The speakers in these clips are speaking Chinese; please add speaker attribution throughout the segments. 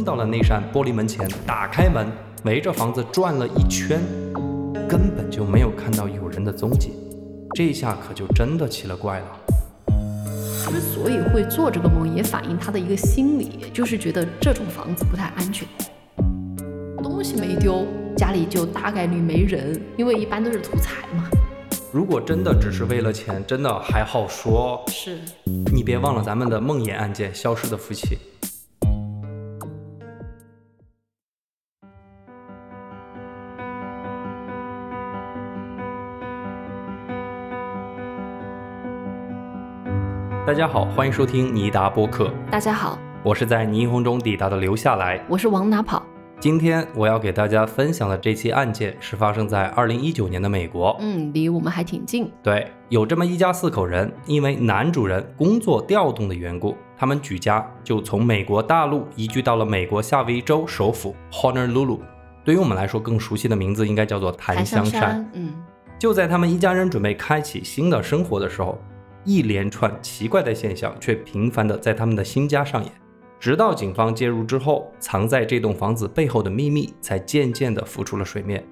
Speaker 1: 冲到了那扇玻璃门前，打开门，围着房子转了一圈，根本就没有看到有人的踪迹。这下可就真的奇了怪了。
Speaker 2: 之所以会做这个梦，也反映他的一个心理，就是觉得这种房子不太安全，东西没丢，家里就大概率没人，因为一般都是图财嘛。
Speaker 1: 如果真的只是为了钱，真的还好说。
Speaker 2: 是，
Speaker 1: 你别忘了咱们的梦魇案件——消失的夫妻。大家好，欢迎收听尼达播客。
Speaker 2: 大家好，
Speaker 1: 我是在霓虹中抵达的留下来。
Speaker 2: 我是往哪跑？
Speaker 1: 今天我要给大家分享的这期案件是发生在二零一九年的美国。
Speaker 2: 嗯，离我们还挺近。
Speaker 1: 对，有这么一家四口人，因为男主人工作调动的缘故，他们举家就从美国大陆移居到了美国夏威夷州首府 Honolulu。对于我们来说，更熟悉的名字应该叫做檀香山。
Speaker 2: 嗯，
Speaker 1: 就在他们一家人准备开启新的生活的时候。一连串奇怪的现象却频繁地在他们的新家上演，直到警方介入之后，藏在这栋房子背后的秘密才渐渐地浮出了水面。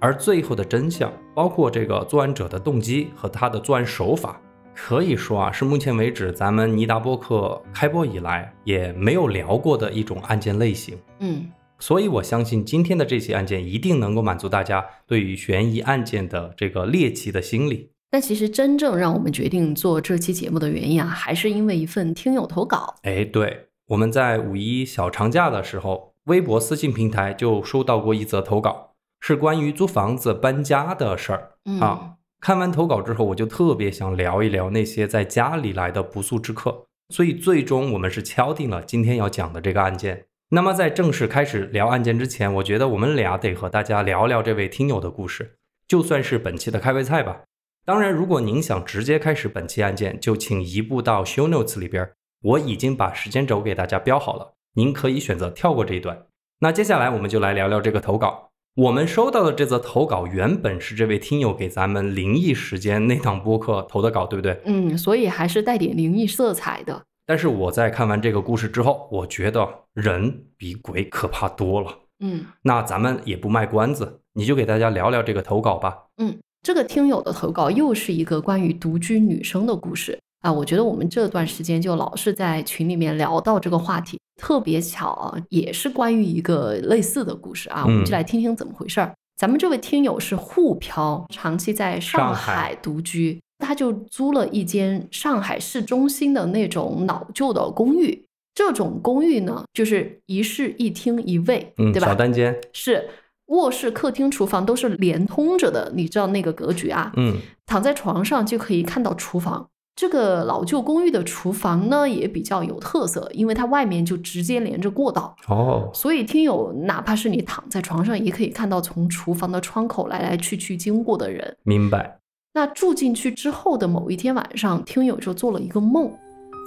Speaker 1: 而最后的真相，包括这个作案者的动机和他的作案手法，可以说啊，是目前为止咱们尼达播客开播以来也没有聊过的一种案件类型。
Speaker 2: 嗯，
Speaker 1: 所以我相信今天的这起案件一定能够满足大家对于悬疑案件的这个猎奇的心理。
Speaker 2: 但其实真正让我们决定做这期节目的原因啊，还是因为一份听友投稿。
Speaker 1: 哎，对，我们在五一小长假的时候，微博私信平台就收到过一则投稿，是关于租房子搬家的事儿啊。看完投稿之后，我就特别想聊一聊那些在家里来的不速之客，所以最终我们是敲定了今天要讲的这个案件。那么在正式开始聊案件之前，我觉得我们俩得和大家聊聊这位听友的故事，就算是本期的开胃菜吧。当然，如果您想直接开始本期案件，就请移步到 show notes 里边，我已经把时间轴给大家标好了，您可以选择跳过这一段。那接下来我们就来聊聊这个投稿。我们收到的这则投稿原本是这位听友给咱们灵异时间那档播客投的稿，对不对？
Speaker 2: 嗯，所以还是带点灵异色彩的。
Speaker 1: 但是我在看完这个故事之后，我觉得人比鬼可怕多了。
Speaker 2: 嗯，
Speaker 1: 那咱们也不卖关子，你就给大家聊聊这个投稿吧。
Speaker 2: 嗯。这个听友的投稿又是一个关于独居女生的故事啊！我觉得我们这段时间就老是在群里面聊到这个话题，特别巧啊，也是关于一个类似的故事啊！我们就来听听怎么回事儿。咱们这位听友是沪漂，长期在上海独居，他就租了一间上海市中心的那种老旧的公寓。这种公寓呢，就是一室一厅一卫，嗯对吧？
Speaker 1: 小单间
Speaker 2: 是。卧室、客厅、厨房都是连通着的，你知道那个格局啊？
Speaker 1: 嗯，
Speaker 2: 躺在床上就可以看到厨房。这个老旧公寓的厨房呢也比较有特色，因为它外面就直接连着过道。
Speaker 1: 哦，
Speaker 2: 所以听友哪怕是你躺在床上，也可以看到从厨房的窗口来来去去经过的人。
Speaker 1: 明白。
Speaker 2: 那住进去之后的某一天晚上，听友就做了一个梦，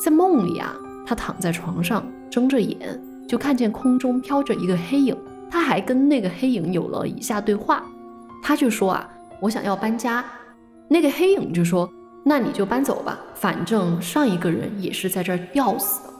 Speaker 2: 在梦里啊，他躺在床上睁着眼，就看见空中飘着一个黑影。他还跟那个黑影有了以下对话，他就说啊，我想要搬家。那个黑影就说，那你就搬走吧，反正上一个人也是在这儿吊死的。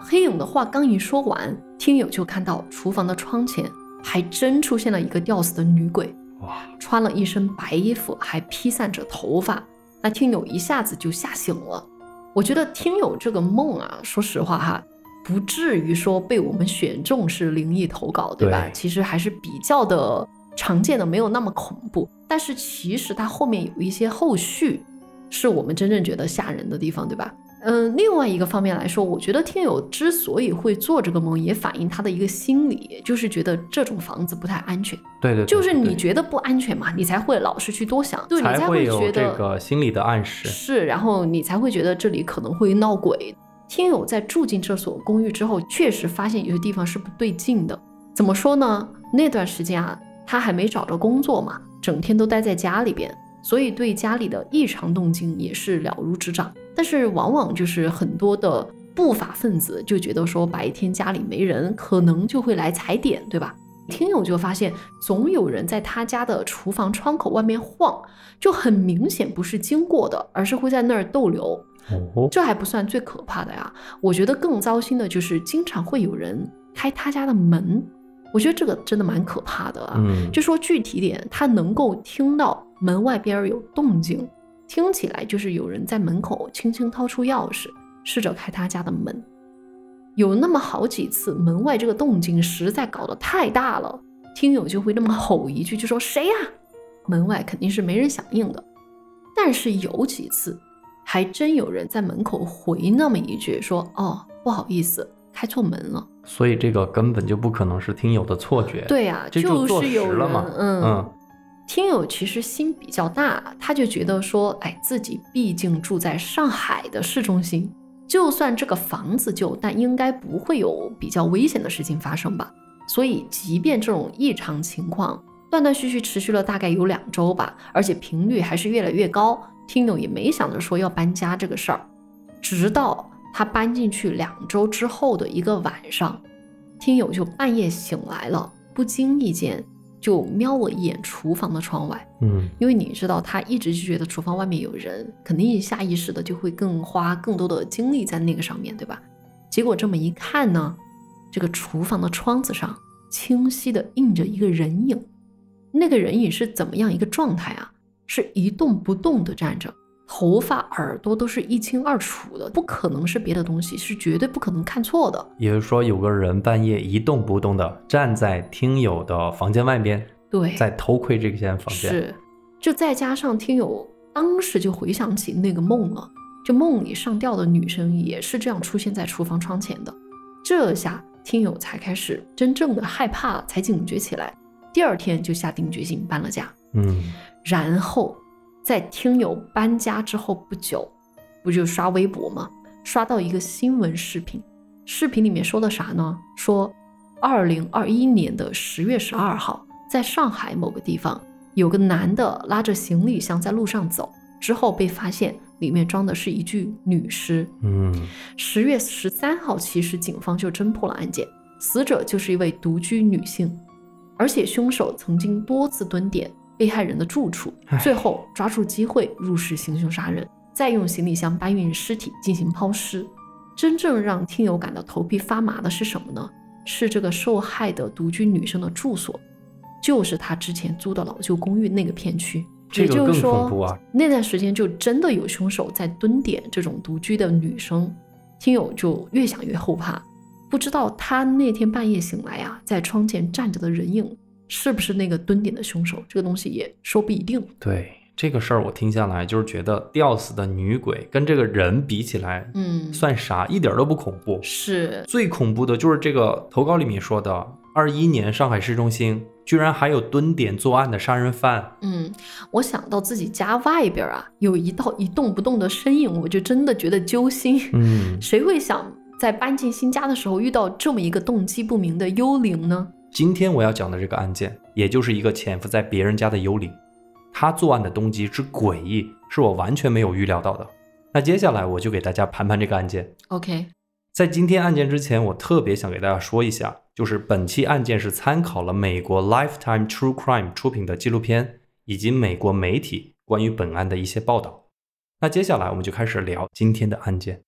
Speaker 2: 黑影的话刚一说完，听友就看到厨房的窗前还真出现了一个吊死的女鬼，
Speaker 1: 哇，
Speaker 2: 穿了一身白衣服，还披散着头发。那听友一下子就吓醒了。我觉得听友这个梦啊，说实话哈。不至于说被我们选中是灵异投稿，对吧？其实还是比较的常见的，没有那么恐怖。但是其实它后面有一些后续，是我们真正觉得吓人的地方，对吧？嗯，另外一个方面来说，我觉得听友之所以会做这个梦，也反映他的一个心理，就是觉得这种房子不太安全。
Speaker 1: 对对，
Speaker 2: 就是你觉得不安全嘛，你才会老是去多想，对你才
Speaker 1: 会
Speaker 2: 觉得
Speaker 1: 这个心理的暗示
Speaker 2: 是，然后你才会觉得这里可能会闹鬼。听友在住进这所公寓之后，确实发现有些地方是不对劲的。怎么说呢？那段时间啊，他还没找着工作嘛，整天都待在家里边，所以对家里的异常动静也是了如指掌。但是往往就是很多的不法分子就觉得说白天家里没人，可能就会来踩点，对吧？听友就发现总有人在他家的厨房窗口外面晃，就很明显不是经过的，而是会在那儿逗留。这还不算最可怕的呀，我觉得更糟心的就是经常会有人开他家的门。我觉得这个真的蛮可怕的啊。
Speaker 1: 嗯，
Speaker 2: 就说具体点，他能够听到门外边有动静，听起来就是有人在门口轻轻掏出钥匙，试着开他家的门。有那么好几次，门外这个动静实在搞得太大了，听友就会那么吼一句，就说谁呀？门外肯定是没人响应的。但是有几次，还真有人在门口回那么一句，说哦，不好意思，开错门了。
Speaker 1: 所以这个根本就不可能是听友的错觉。
Speaker 2: 对呀、
Speaker 1: 这就坐
Speaker 2: 是有
Speaker 1: 了嘛
Speaker 2: 嗯。
Speaker 1: 嗯
Speaker 2: 听友其实心比较大，他就觉得说，哎，自己毕竟住在上海的市中心，就算这个房子旧，但应该不会有比较危险的事情发生吧。所以，即便这种异常情况断断续续持续了大概有两周吧，而且频率还是越来越高，听友也没想着说要搬家这个事儿。直到他搬进去两周之后的一个晚上，听友就半夜醒来了，不经意间就瞄了一眼厨房的窗外，
Speaker 1: 嗯
Speaker 2: 因为你知道他一直就觉得厨房外面有人，肯定下意识的就会更花更多的精力在那个上面，对吧？结果这么一看呢，这个厨房的窗子上清晰的印着一个人影，那个人影是怎么样一个状态啊？是一动不动的站着，头发、耳朵都是一清二楚的，不可能是别的东西，是绝对不可能看错的。
Speaker 1: 也就是说，有个人半夜一动不动的站在听友的房间外边，
Speaker 2: 对，
Speaker 1: 在偷窥这间房间。
Speaker 2: 是，就再加上听友当时就回想起那个梦了，就梦里上吊的女生也是这样出现在厨房窗前的，这下听友才开始真正的害怕，才警觉起来。第二天就下定决心搬了家，
Speaker 1: 嗯
Speaker 2: 然后在听友搬家之后不久，不就刷微博吗？刷到一个新闻视频，视频里面说的啥呢？说，二零二一年的十月十二号，在上海某个地方，有个男的拉着行李箱在路上走，之后被发现里面装的是一具女尸。
Speaker 1: 嗯
Speaker 2: 十月十三号，其实警方就侦破了案件，死者就是一位独居女性，而且凶手曾经多次蹲点被害人的住处，最后抓住机会入室行凶杀人，再用行李箱搬运尸体进行抛尸。真正让听友感到头皮发麻的是什么呢？是这个受害的独居女生的住所，就是她之前租的老旧公寓那个片区。也
Speaker 1: 这个更
Speaker 2: 就是说，
Speaker 1: 恐怖啊
Speaker 2: 那段时间就真的有凶手在蹲点这种独居的女生，听友就越想越后怕，不知道他那天半夜醒来啊，在窗前站着的人影是不是那个蹲点的凶手，这个东西也说不一定。
Speaker 1: 对这个事儿，我听下来就是觉得吊死的女鬼跟这个人比起来，
Speaker 2: 嗯，
Speaker 1: 算啥？一点儿都不恐怖。
Speaker 2: 是，
Speaker 1: 最恐怖的就是这个投稿里面说的，二一年上海市中心居然还有蹲点作案的杀人犯。
Speaker 2: 嗯，我想到自己家外边啊有一道一动不动的身影，我就真的觉得揪心。
Speaker 1: 嗯，
Speaker 2: 谁会想在搬进新家的时候遇到这么一个动机不明的幽灵呢？
Speaker 1: 今天我要讲的这个案件，也就是一个潜伏在别人家的幽灵，他作案的动机之诡异，是我完全没有预料到的。那接下来我就给大家盘盘这个案件。
Speaker 2: OK，
Speaker 1: 在今天案件之前，我特别想给大家说一下，就是本期案件是参考了美国 Lifetime True Crime 出品的纪录片，以及美国媒体关于本案的一些报道。那接下来我们就开始聊今天的案件。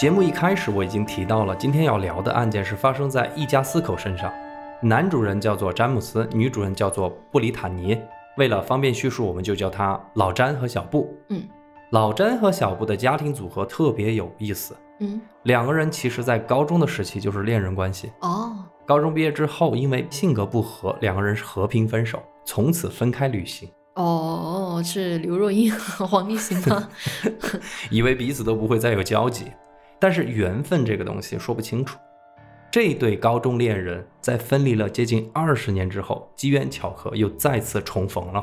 Speaker 1: 节目一开始我已经提到了，今天要聊的案件是发生在一家四口身上，男主人叫做詹姆斯，女主人叫做布里塔尼。为了方便叙述，我们就叫他老詹和小布。
Speaker 2: 嗯
Speaker 1: 老詹和小布的家庭组合特别有意思，
Speaker 2: 嗯，
Speaker 1: 两个人其实在高中的时期就是恋人关系。
Speaker 2: 哦，
Speaker 1: 高中毕业之后，因为性格不合，两个人是和平分手，从此分开旅行，
Speaker 2: 哦，是刘若英和黄立行吗？
Speaker 1: 以为彼此都不会再有交集。但是缘分这个东西说不清楚。这对高中恋人在分离了接近二十年之后，机缘巧合又再次重逢了。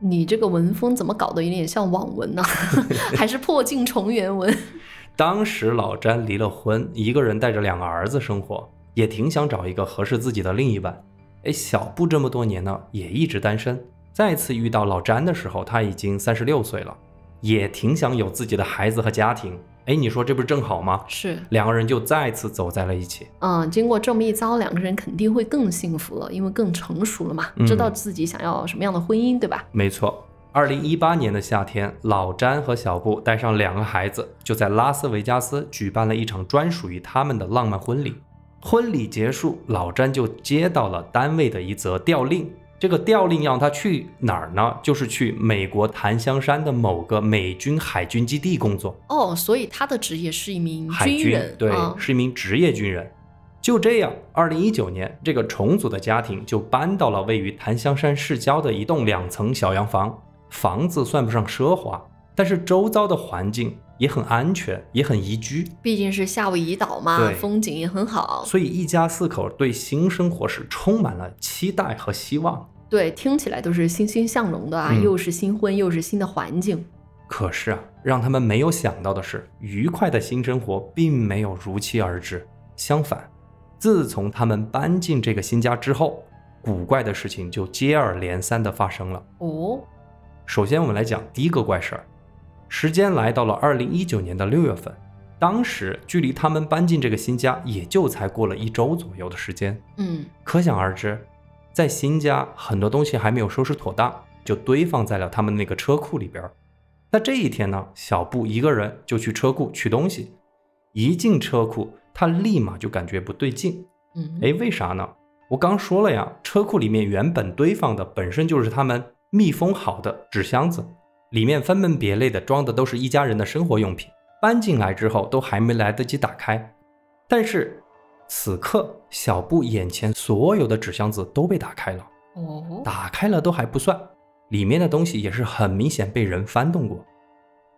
Speaker 2: 你这个文风怎么搞得有点像网文呢、还是破镜重圆文？
Speaker 1: 当时老詹离了婚，一个人带着两个儿子生活，也挺想找一个合适自己的另一半。哎，小布这么多年呢，也一直单身。再次遇到老詹的时候，他已经三十六岁了，也挺想有自己的孩子和家庭。哎，你说这不是正好吗？
Speaker 2: 是，
Speaker 1: 两个人就再次走在了一起。
Speaker 2: 嗯，经过这么一遭，两个人肯定会更幸福了，因为更成熟了嘛，
Speaker 1: 嗯
Speaker 2: 知道自己想要什么样的婚姻，对吧？
Speaker 1: 没错，二零一八年的夏天，老詹和小布带上两个孩子，就在拉斯维加斯举办了一场专属于他们的浪漫婚礼。婚礼结束，老詹就接到了单位的一则调令。这个调令让他去哪儿呢？就是去美国檀香山的某个美军海军基地工作。
Speaker 2: 哦，所以他的职业是一名
Speaker 1: 海军
Speaker 2: 人，
Speaker 1: 对，
Speaker 2: 啊
Speaker 1: 是一名职业军人。就这样，二零一九年，这个重组的家庭就搬到了位于檀香山市郊的一栋两层小洋房。房子算不上奢华，但是周遭的环境也很安全，也很宜居。
Speaker 2: 毕竟是夏威夷岛嘛，风景也很好。
Speaker 1: 所以一家四口对新生活是充满了期待和希望。
Speaker 2: 对，听起来都是欣欣向荣的啊，
Speaker 1: 嗯
Speaker 2: 又是新婚，又是新的环境。
Speaker 1: 可是啊，让他们没有想到的是，愉快的新生活并没有如期而至。相反，自从他们搬进这个新家之后，古怪的事情就接二连三的发生了。
Speaker 2: 哦，
Speaker 1: 首先，我们来讲第一个怪事儿。时间来到了二零一九年的六月份，当时距离他们搬进这个新家也就才过了一周左右的时间。
Speaker 2: 嗯，
Speaker 1: 可想而知，在新家很多东西还没有收拾妥当，就堆放在了他们那个车库里边儿。那这一天呢，小布一个人就去车库取东西，一进车库，他立马就感觉不对劲。
Speaker 2: 嗯，
Speaker 1: 哎，为啥呢？我刚说了呀，车库里面原本堆放的本身就是他们密封好的纸箱子，里面分门别类的装的都是一家人的生活用品。搬进来之后都还没来得及打开，但是此刻小布眼前所有的纸箱子都被打开了，
Speaker 2: 哦，
Speaker 1: 打开了都还不算，里面的东西也是很明显被人翻动过，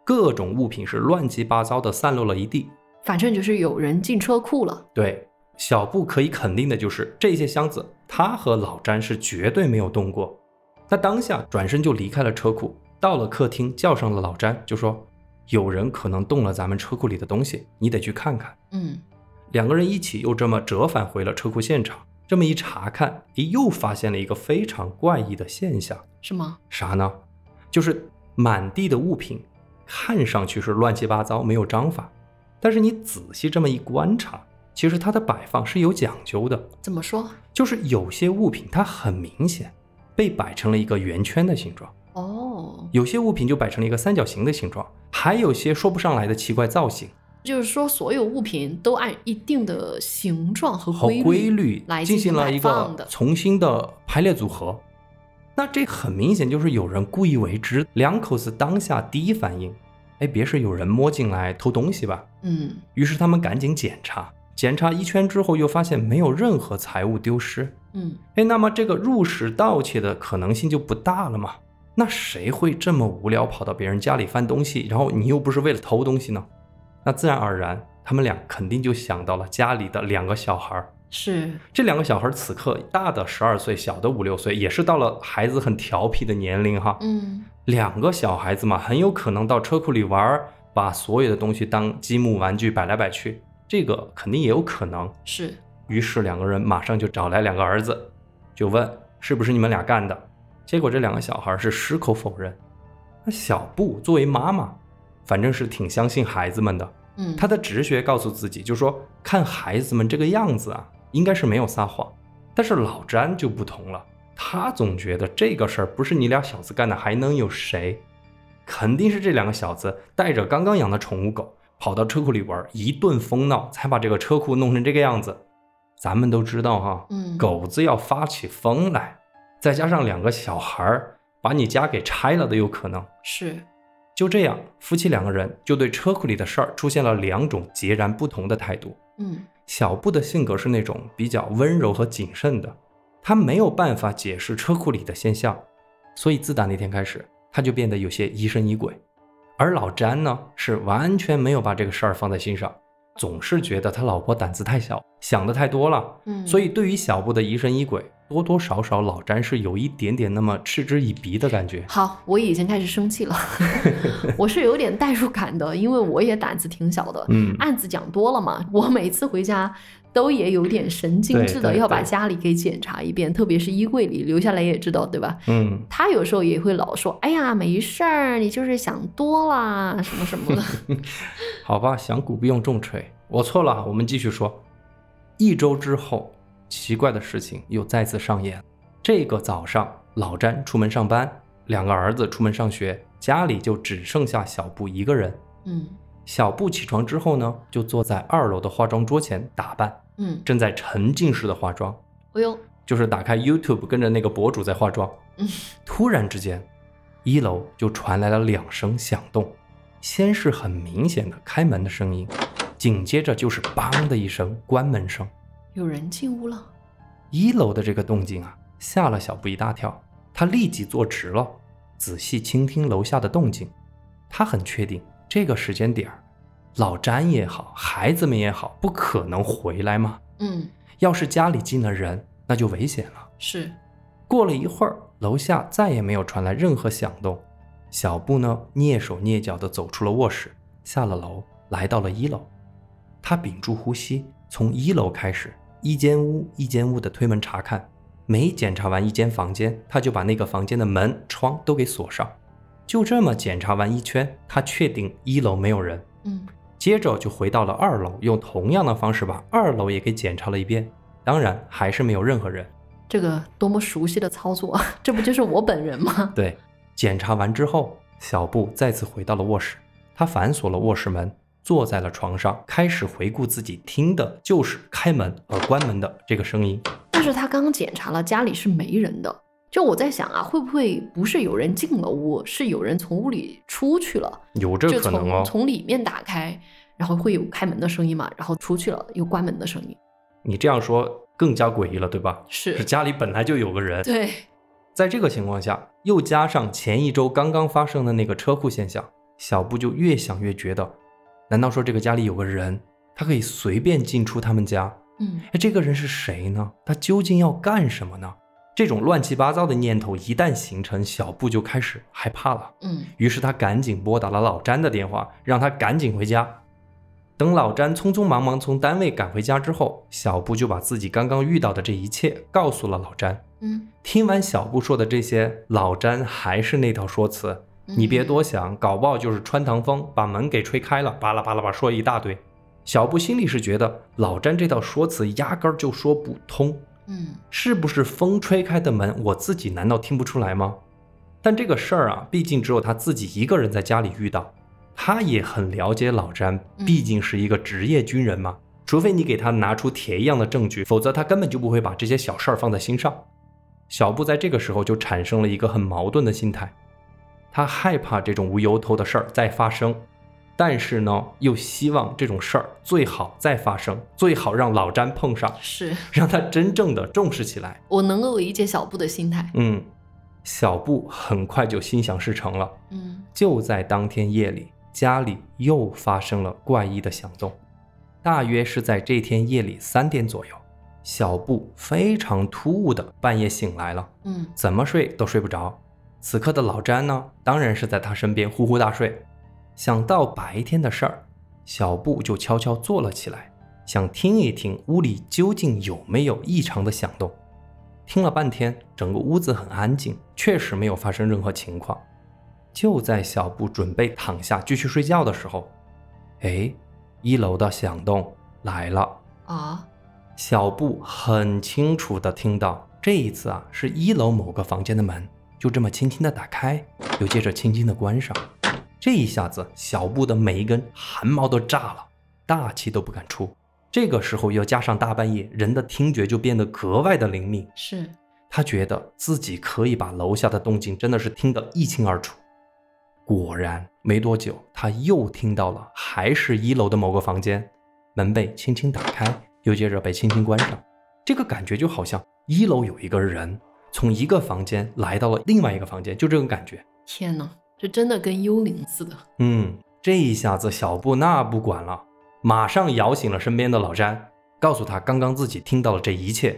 Speaker 1: 各种物品是乱七八糟的散落了一地。
Speaker 2: 反正就是有人进车库了。
Speaker 1: 对，小布可以肯定的就是这些箱子，他和老詹是绝对没有动过。他当下转身就离开了车库，到了客厅，叫上了老詹，就说：“有人可能动了咱们车库里的东西，你得去看看。
Speaker 2: 嗯，”
Speaker 1: 两个人一起又这么折返回了车库现场。这么一查看，诶，又发现了一个非常怪异的现象，
Speaker 2: 是吗？
Speaker 1: 啥呢？就是满地的物品，看上去是乱七八糟，没有章法，但是你仔细这么一观察，其实它的摆放是有讲究的。
Speaker 2: 怎么说？
Speaker 1: 就是有些物品它很明显被摆成了一个圆圈的形状，
Speaker 2: 哦，
Speaker 1: 有些物品就摆成了一个三角形的形状，还有些说不上来的奇怪造型
Speaker 2: 就是说所有物品都按一定的形状和规
Speaker 1: 律
Speaker 2: 来
Speaker 1: 进行了一个。重新的排列组合。那这很明显就是有人故意为之。两口子当下第一反应，哎，别是有人摸进来偷东西吧？
Speaker 2: 嗯，
Speaker 1: 于是他们赶紧检查，检查一圈之后又发现没有任何财物丢失。
Speaker 2: 嗯，
Speaker 1: 哎，那么这个入室盗窃的可能性就不大了嘛？那谁会这么无聊跑到别人家里翻东西？然后你又不是为了偷东西呢？那自然而然，他们俩肯定就想到了家里的两个小孩儿。
Speaker 2: 是，
Speaker 1: 这两个小孩儿此刻大的十二岁，小的五六岁，也是到了孩子很调皮的年龄哈。
Speaker 2: 嗯，
Speaker 1: 两个小孩子嘛，很有可能到车库里玩儿，把所有的东西当积木玩具摆来摆去，这个肯定也有可能。
Speaker 2: 是，
Speaker 1: 于是两个人马上就找来两个儿子，就问是不是你们俩干的。结果这两个小孩是矢口否认。那小布作为妈妈，反正是挺相信孩子们的，
Speaker 2: 嗯，
Speaker 1: 她的直觉告诉自己，就说看孩子们这个样子啊，应该是没有撒谎。但是老詹就不同了，他总觉得这个事儿不是你俩小子干的，还能有谁？肯定是这两个小子带着刚刚养的宠物狗跑到车库里玩，一顿疯闹，才把这个车库弄成这个样子。咱们都知道哈，
Speaker 2: 嗯，
Speaker 1: 狗子要发起疯来，再加上两个小孩儿把你家给拆了都有可能。
Speaker 2: 是，
Speaker 1: 就这样，夫妻两个人就对车库里的事儿出现了两种截然不同的态度。
Speaker 2: 嗯，
Speaker 1: 小布的性格是那种比较温柔和谨慎的，他没有办法解释车库里的现象，所以自打那天开始，他就变得有些疑神疑鬼。而老詹呢，是完全没有把这个事儿放在心上，总是觉得他老婆胆子太小，想的太多了。
Speaker 2: 嗯，
Speaker 1: 所以对于小布的疑神疑鬼，多多少少老詹是有一点点那么嗤之以鼻的感觉。
Speaker 2: 好，我已经开始生气了，我是有点代入感的，因为我也胆子挺小的，
Speaker 1: 嗯，
Speaker 2: 案子讲多了嘛，我每次回家都也有点神经质的要把家里给检查一遍，特别是衣柜里留下来也知道，对吧？
Speaker 1: 嗯，
Speaker 2: 他有时候也会老说：“哎呀，没事儿，你就是想多啦，什么什么的。
Speaker 1: 好吧，响鼓不用重锤，我错了，我们继续说。一周之后，奇怪的事情又再次上演。这个早上，老詹出门上班，两个儿子出门上学，家里就只剩下小布一个人。
Speaker 2: 嗯
Speaker 1: 小布起床之后呢，就坐在二楼的化妆桌前打扮，
Speaker 2: 嗯，
Speaker 1: 正在沉浸式的化妆，
Speaker 2: 哎呦，
Speaker 1: 就是打开 YouTube 跟着那个博主在化妆。
Speaker 2: 嗯，
Speaker 1: 突然之间，一楼就传来了两声响动，先是很明显的开门的声音，紧接着就是“梆”的一声关门声。
Speaker 2: 有人进屋了。
Speaker 1: 一楼的这个动静啊，吓了小布一大跳，他立即坐直了，仔细倾听楼下的动静。他很确定这个时间点儿，老詹也好，孩子们也好，不可能回来嘛。
Speaker 2: 嗯，
Speaker 1: 要是家里进了人，那就危险了。
Speaker 2: 是。
Speaker 1: 过了一会儿，楼下再也没有传来任何响动。小布呢，蹑手蹑脚地走出了卧室，下了楼，来到了一楼。他屏住呼吸，从一楼开始，一间屋一间屋的推门查看。每检查完一间房间，他就把那个房间的门窗都给锁上。就这么检查完一圈，他确定一楼没有人。
Speaker 2: 嗯，
Speaker 1: 接着就回到了二楼，用同样的方式把二楼也给检查了一遍。当然，还是没有任何人。
Speaker 2: 这个多么熟悉的操作啊！这不就是我本人吗？
Speaker 1: 对，检查完之后，小布再次回到了卧室，他反锁了卧室门，坐在了床上，开始回顾自己听的就是开门和关门的这个声音。
Speaker 2: 但是他刚刚检查了，家里是没人的。就我在想啊，会不会不是有人进了屋，是有人从屋里出去了？
Speaker 1: 有这可能哦
Speaker 2: 从。从里面打开，然后会有开门的声音嘛，然后出去了又关门的声音。
Speaker 1: 你这样说更加诡异了，对吧？
Speaker 2: 是
Speaker 1: 是家里本来就有个人。
Speaker 2: 对，
Speaker 1: 在这个情况下，又加上前一周刚刚发生的那个车库现象，小布就越想越觉得，难道说这个家里有个人，他可以随便进出他们家？
Speaker 2: 嗯
Speaker 1: 哎，这个人是谁呢？他究竟要干什么呢？这种乱七八糟的念头一旦形成，小布就开始害怕了。
Speaker 2: 嗯
Speaker 1: 于是他赶紧拨打了老詹的电话，让他赶紧回家。等老詹匆匆忙忙从单位赶回家之后，小布就把自己刚刚遇到的这一切告诉了老詹。
Speaker 2: 嗯，
Speaker 1: 听完小布说的这些，老詹还是那套说辞：“你别多想，搞不好就是穿堂风把门给吹开了。”巴拉巴拉巴说一大堆。小布心里是觉得老詹这套说辞压根儿就说不通，
Speaker 2: 嗯
Speaker 1: 是不是风吹开的门？我自己难道听不出来吗？但这个事儿啊，毕竟只有他自己一个人在家里遇到，他也很了解老詹，
Speaker 2: 嗯
Speaker 1: 毕竟是一个职业军人嘛。除非你给他拿出铁一样的证据，否则他根本就不会把这些小事儿放在心上。小布在这个时候就产生了一个很矛盾的心态，他害怕这种无由头的事儿再发生，但是呢，又希望这种事儿最好再发生，最好让老詹碰上，
Speaker 2: 是
Speaker 1: 让他真正的重视起来。
Speaker 2: 我能够理解小布的心态。
Speaker 1: 嗯，小布很快就心想事成了。
Speaker 2: 嗯
Speaker 1: 就在当天夜里，家里又发生了怪异的响动，大约是在这天夜里三点左右，小布非常突兀的半夜醒来了，
Speaker 2: 嗯
Speaker 1: 怎么睡都睡不着。此刻的老詹呢，当然是在他身边呼呼大睡。想到白天的事儿，小布就悄悄坐了起来，想听一听屋里究竟有没有异常的响动。听了半天，整个屋子很安静，确实没有发生任何情况。就在小布准备躺下继续睡觉的时候，哎，一楼的响动来了。
Speaker 2: 啊
Speaker 1: 小布很清楚地听到，这一次啊，是一楼某个房间的门就这么轻轻的打开，又接着轻轻的关上。这一下子，小布的每一根汗毛都炸了，大气都不敢出。这个时候又加上大半夜，人的听觉就变得格外的灵敏。
Speaker 2: 是
Speaker 1: 他觉得自己可以把楼下的动静真的是听得一清二楚。果然，没多久，他又听到了，还是一楼的某个房间，门被轻轻打开，又接着被轻轻关上。这个感觉就好像一楼有一个人从一个房间来到了另外一个房间，就这种感觉。
Speaker 2: 天哪，这真的跟幽灵似的。
Speaker 1: 嗯，这一下子小布那不管了，马上摇醒了身边的老詹，告诉他刚刚自己听到了这一切。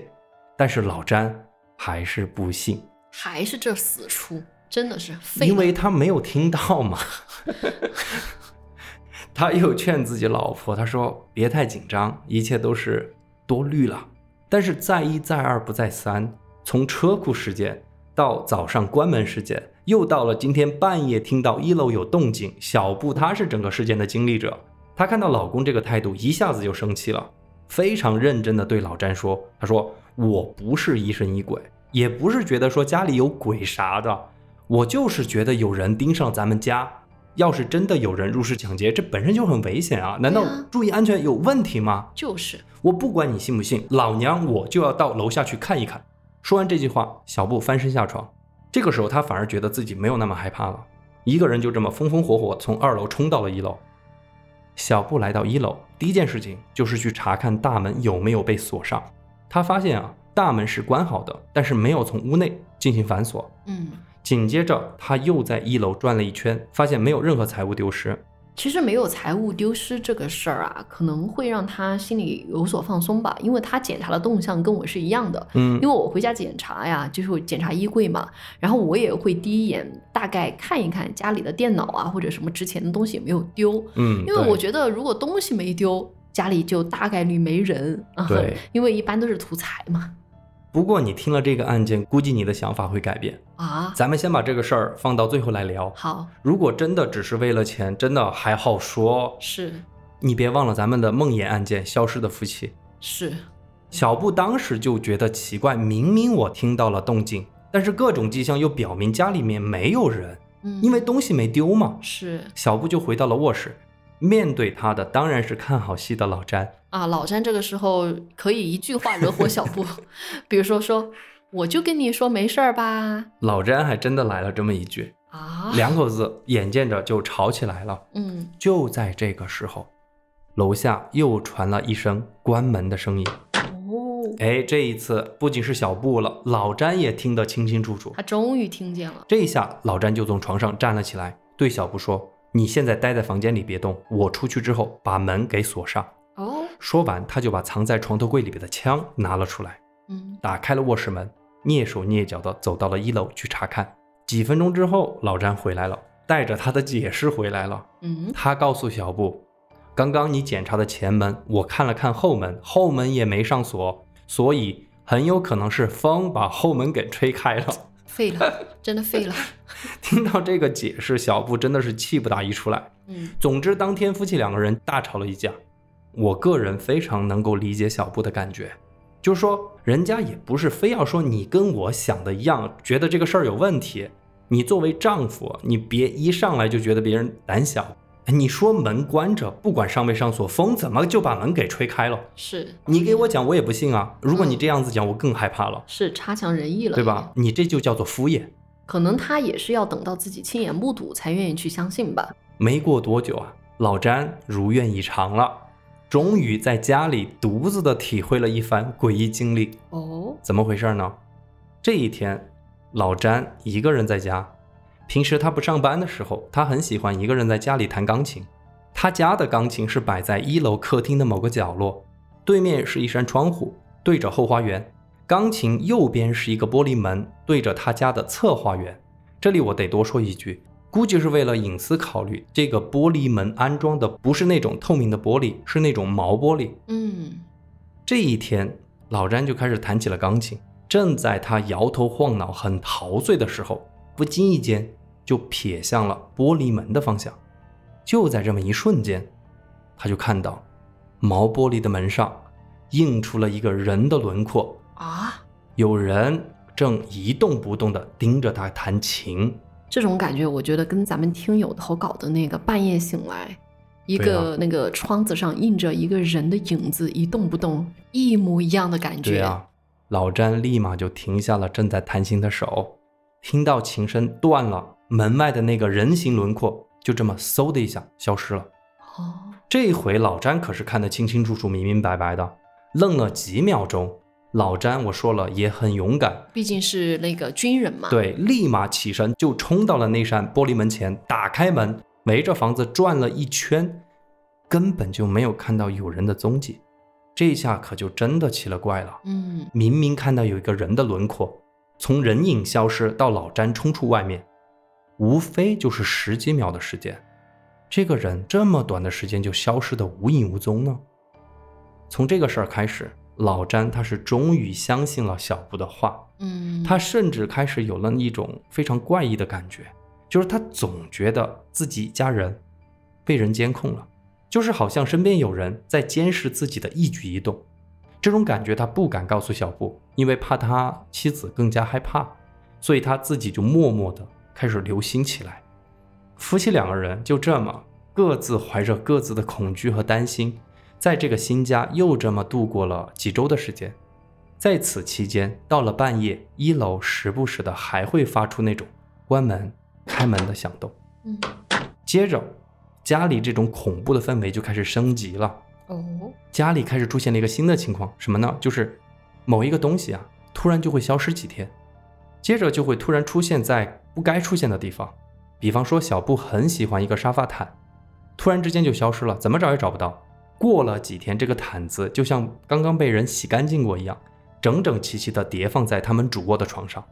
Speaker 1: 但是老詹还是不信。
Speaker 2: 还是这死出，真的是废。
Speaker 1: 因为他没有听到嘛。他又劝自己老婆，他说别太紧张，一切都是多虑了。但是再一再二不再三，从车库事件到早上关门事件，又到了今天半夜听到一楼有动静，小布他是整个事件的经历者，他看到老公这个态度，一下子就生气了，非常认真的对老詹说：“他说我不是疑神疑鬼，也不是觉得说家里有鬼啥的，我就是觉得有人盯上咱们家，要是真的有人入室抢劫，这本身就很危险啊！难道注意安全有问题吗？
Speaker 2: 就是，
Speaker 1: 我不管你信不信，老娘我就要到楼下去看一看。说完这句话，小布翻身下床。这个时候，他反而觉得自己没有那么害怕了，一个人就这么风风火火从二楼冲到了一楼。小布来到一楼，第一件事情就是去查看大门有没有被锁上。他发现啊，大门是关好的，但是没有从屋内进行反锁。
Speaker 2: 嗯。
Speaker 1: 紧接着，他又在一楼转了一圈，发现没有任何财物丢失。
Speaker 2: 其实没有财物丢失这个事儿啊，可能会让他心里有所放松吧，因为他检查的动向跟我是一样的。
Speaker 1: 嗯，
Speaker 2: 因为我回家检查呀，就是检查衣柜嘛，然后我也会第一眼大概看一看家里的电脑啊或者什么值钱的东西有没有丢。
Speaker 1: 嗯，
Speaker 2: 因为我觉得如果东西没丢，家里就大概率没人。
Speaker 1: 对，
Speaker 2: 因为一般都是图财嘛。
Speaker 1: 不过你听了这个案件，估计你的想法会改变
Speaker 2: 啊！
Speaker 1: 咱们先把这个事儿放到最后来聊。
Speaker 2: 好，
Speaker 1: 如果真的只是为了钱，真的还好说。
Speaker 2: 是，
Speaker 1: 你别忘了咱们的梦魇案件，消失的夫妻。
Speaker 2: 是，
Speaker 1: 小布当时就觉得奇怪，明明我听到了动静，但是各种迹象又表明家里面没有人，
Speaker 2: 嗯，
Speaker 1: 因为东西没丢嘛。
Speaker 2: 是，
Speaker 1: 小布就回到了卧室，面对他的当然是看好戏的老詹。
Speaker 2: 啊，老詹这个时候可以一句话惹火小布，比如说说，我就跟你说没事儿吧。
Speaker 1: 老詹还真的来了这么一句
Speaker 2: 啊，
Speaker 1: 两口子眼见着就吵起来了。
Speaker 2: 嗯，
Speaker 1: 就在这个时候，楼下又传了一声关门的声音。
Speaker 2: 哦，
Speaker 1: 哎，这一次不仅是小布了，老詹也听得清清楚楚。
Speaker 2: 他终于听见了。
Speaker 1: 这一下，老詹就从床上站了起来，对小布说：“你现在待在房间里别动，我出去之后把门给锁上。”
Speaker 2: 哦，
Speaker 1: 说完，他就把藏在床头柜里边的枪拿了出来，
Speaker 2: 嗯，
Speaker 1: 打开了卧室门，蹑手蹑脚的走到了一楼去查看。几分钟之后，老詹回来了，带着他的解释回来了。
Speaker 2: 嗯，
Speaker 1: 他告诉小布，刚刚你检查的前门，我看了看后门，后门也没上锁，所以很有可能是风把后门给吹开了。
Speaker 2: 废了，真的废了。
Speaker 1: 听到这个解释，小布真的是气不打一处来。
Speaker 2: 嗯，
Speaker 1: 总之当天夫妻两个人大吵了一架。我个人非常能够理解小布的感觉，就是说，人家也不是非要说你跟我想的一样，觉得这个事儿有问题。你作为丈夫，你别一上来就觉得别人胆小。你说门关着，不管上没上锁，风怎么就把门给吹开了？
Speaker 2: 是
Speaker 1: 你给我讲，我也不信啊。如果你这样子讲，我更害怕了。
Speaker 2: 是差强人意了，
Speaker 1: 对吧？你这就叫做敷衍。
Speaker 2: 可能他也是要等到自己亲眼目睹才愿意去相信吧。
Speaker 1: 没过多久啊，老詹如愿以偿了。终于在家里独自的体会了一番诡异经历
Speaker 2: 哦，
Speaker 1: 怎么回事呢？这一天，老詹一个人在家。平时他不上班的时候，他很喜欢一个人在家里弹钢琴。他家的钢琴是摆在一楼客厅的某个角落，对面是一扇窗户，对着后花园。钢琴右边是一个玻璃门，对着他家的侧花园。这里我得多说一句。估计是为了隐私考虑，这个玻璃门安装的不是那种透明的玻璃，是那种毛玻璃。
Speaker 2: 嗯，
Speaker 1: 这一天，老詹就开始弹起了钢琴。正在他摇头晃脑、很陶醉的时候，不经意间就瞥向了玻璃门的方向。就在这么一瞬间，他就看到毛玻璃的门上映出了一个人的轮廓
Speaker 2: 啊！
Speaker 1: 有人正一动不动地盯着他弹琴。
Speaker 2: 这种感觉，我觉得跟咱们听友投稿的那个半夜醒来，一个那个窗子上印着一个人的影子一动不动，一模一样的感觉。
Speaker 1: 对啊，老詹立马就停下了正在弹琴的手，听到琴声断了，门外的那个人形轮廓就这么嗖的一下消失了。
Speaker 2: 哦，
Speaker 1: 这回老詹可是看得清清楚楚、明明白白的，愣了几秒钟。老詹，我说了也很勇敢，
Speaker 2: 毕竟是那个军人嘛。
Speaker 1: 对，立马起身就冲到了那扇玻璃门前，打开门，围着房子转了一圈，根本就没有看到有人的踪迹。这下可就真的奇了怪了。
Speaker 2: 嗯，
Speaker 1: 明明看到有一个人的轮廓，从人影消失到老詹冲出外面，无非就是十几秒的时间。这个人这么短的时间就消失的无影无踪呢？从这个事儿开始。老詹他是终于相信了小布的话，
Speaker 2: 嗯，
Speaker 1: 他甚至开始有了一种非常怪异的感觉，就是他总觉得自己家人被人监控了，就是好像身边有人在监视自己的一举一动。这种感觉他不敢告诉小布，因为怕他妻子更加害怕，所以他自己就默默的开始留心起来。夫妻两个人就这么各自怀着各自的恐惧和担心，在这个新家又这么度过了几周的时间。在此期间，到了半夜，一楼时不时的还会发出那种关门、开门的响动。
Speaker 2: 嗯，
Speaker 1: 接着，家里这种恐怖的氛围就开始升级了。
Speaker 2: 哦，
Speaker 1: 家里开始出现了一个新的情况，什么呢？就是某一个东西啊，突然就会消失几天，接着就会突然出现在不该出现的地方。比方说，小布很喜欢一个沙发毯，突然之间就消失了，怎么找也找不到。过了几天，这个毯子就像刚刚被人洗干净过一样，整整齐齐地叠放在他们主卧的床上。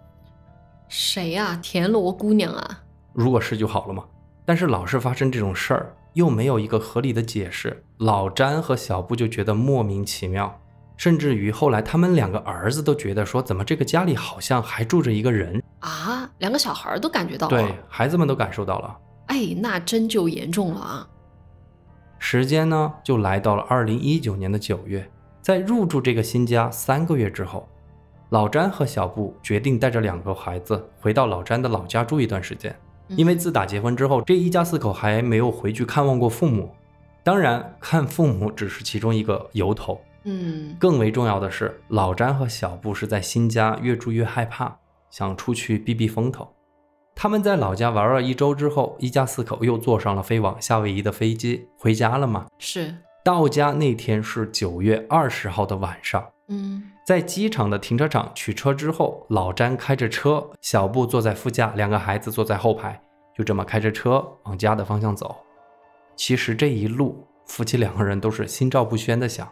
Speaker 2: 谁呀？田螺姑娘啊？
Speaker 1: 如果是就好了嘛。但是老是发生这种事儿，又没有一个合理的解释，老詹和小布就觉得莫名其妙，甚至于后来他们两个儿子都觉得说，怎么这个家里好像还住着一个人
Speaker 2: 啊？两个小孩都感觉到了，
Speaker 1: 对，孩子们都感受到了。
Speaker 2: 哎，那真就严重了啊！
Speaker 1: 时间呢，就来到了二零一九年的九月，在入住这个新家三个月之后，老詹和小布决定带着两个孩子回到老詹的老家住一段时间。因为自打结婚之后，这一家四口还没有回去看望过父母。当然，看父母只是其中一个由头。
Speaker 2: 嗯，
Speaker 1: 更为重要的是，老詹和小布是在新家越住越害怕，想出去避避风头。他们在老家玩了一周之后，一家四口又坐上了飞往夏威夷的飞机回家了嘛？
Speaker 2: 是。
Speaker 1: 到家那天是九月二十号的晚上。
Speaker 2: 嗯，
Speaker 1: 在机场的停车场取车之后，老詹开着车，小布坐在副驾，两个孩子坐在后排，就这么开着车往家的方向走。其实这一路，夫妻两个人都是心照不宣的想，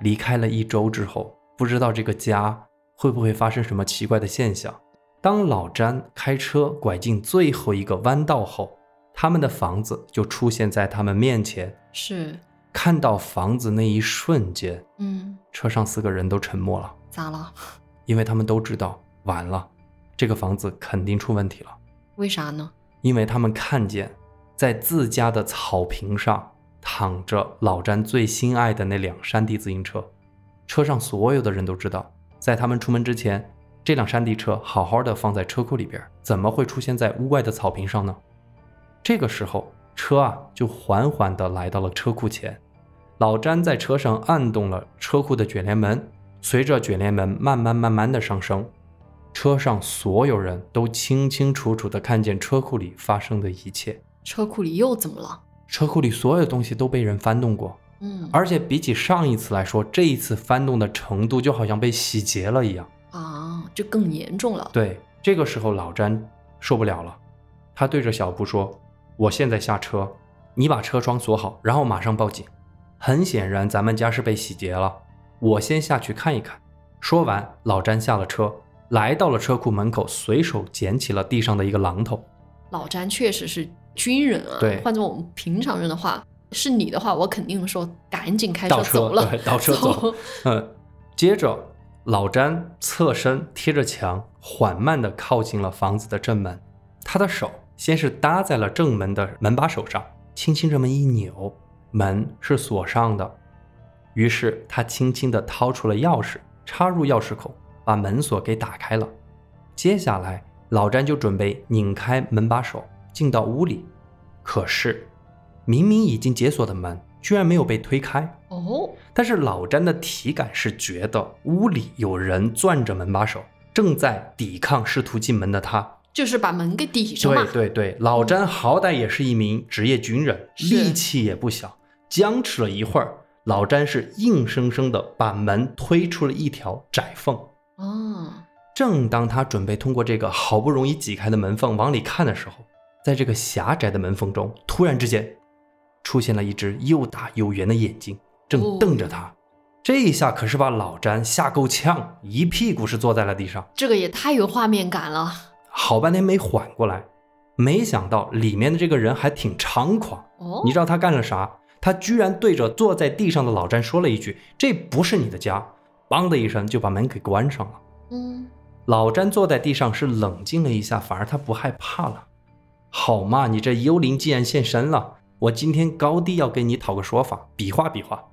Speaker 1: 离开了一周之后，不知道这个家会不会发生什么奇怪的现象。当老詹开车拐进最后一个弯道后，他们的房子就出现在他们面前。
Speaker 2: 是。
Speaker 1: 看到房子那一瞬间，
Speaker 2: 嗯，
Speaker 1: 车上四个人都沉默了。
Speaker 2: 咋了？
Speaker 1: 因为他们都知道，完了，这个房子肯定出问题了。
Speaker 2: 为啥呢？
Speaker 1: 因为他们看见，在自家的草坪上躺着老詹最心爱的那辆山地自行车。车上所有的人都知道，在他们出门之前，这辆山地车好好的放在车库里边，怎么会出现在屋外的草坪上呢？这个时候。车啊，就缓缓地来到了车库前。老詹在车上按动了车库的卷帘门，随着卷帘门慢慢慢慢的上升，车上所有人都清清楚楚地看见车库里发生的一切。
Speaker 2: 车库里又怎么了？
Speaker 1: 车库里所有东西都被人翻动过，
Speaker 2: 嗯，
Speaker 1: 而且比起上一次来说，这一次翻动的程度就好像被洗劫了一样
Speaker 2: 啊，就更严重了。
Speaker 1: 对，这个时候老詹受不了了，他对着小布说。我现在下车，你把车窗锁好，然后马上报警。很显然，咱们家是被洗劫了。我先下去看一看。说完，老詹下了车，来到了车库门口，随手捡起了地上的一个榔头。
Speaker 2: 老詹确实是军人啊，
Speaker 1: 对，
Speaker 2: 换做我们平常人的话，是你的话，我肯定说赶紧开车走了，
Speaker 1: 倒车走。嗯，接着老詹侧身贴着墙，缓慢地靠近了房子的正门，他的手。先是搭在了正门的门把手上，轻轻这么一扭，门是锁上的。于是他轻轻地掏出了钥匙，插入钥匙孔，把门锁给打开了。接下来，老詹就准备拧开门把手进到屋里。可是，明明已经解锁的门居然没有被推开
Speaker 2: 哦。
Speaker 1: 但是老詹的体感是觉得屋里有人攥着门把手，正在抵抗试图进门的他。
Speaker 2: 就是把门给抵上嘛。
Speaker 1: 对对对，老詹好歹也是一名职业军人，力气也不小。僵持了一会儿，老詹是硬生生的把门推出了一条窄缝。
Speaker 2: 哦。
Speaker 1: 正当他准备通过这个好不容易挤开的门缝往里看的时候，在这个狭窄的门缝中，突然之间出现了一只又大又圆的眼睛，正瞪着他。这一下可是把老詹吓够呛，一屁股是坐在了地上。
Speaker 2: 这个也太有画面感了。
Speaker 1: 好半天没缓过来，没想到里面的这个人还挺猖狂。
Speaker 2: 哦，
Speaker 1: 你知道他干了啥？他居然对着坐在地上的老詹说了一句：“这不是你的家。”梆的一声就把门给关上了。
Speaker 2: 嗯，
Speaker 1: 老詹坐在地上是冷静了一下，反而他不害怕了。好嘛，你这幽灵既然现身了，我今天高低要跟你讨个说法，比划比划。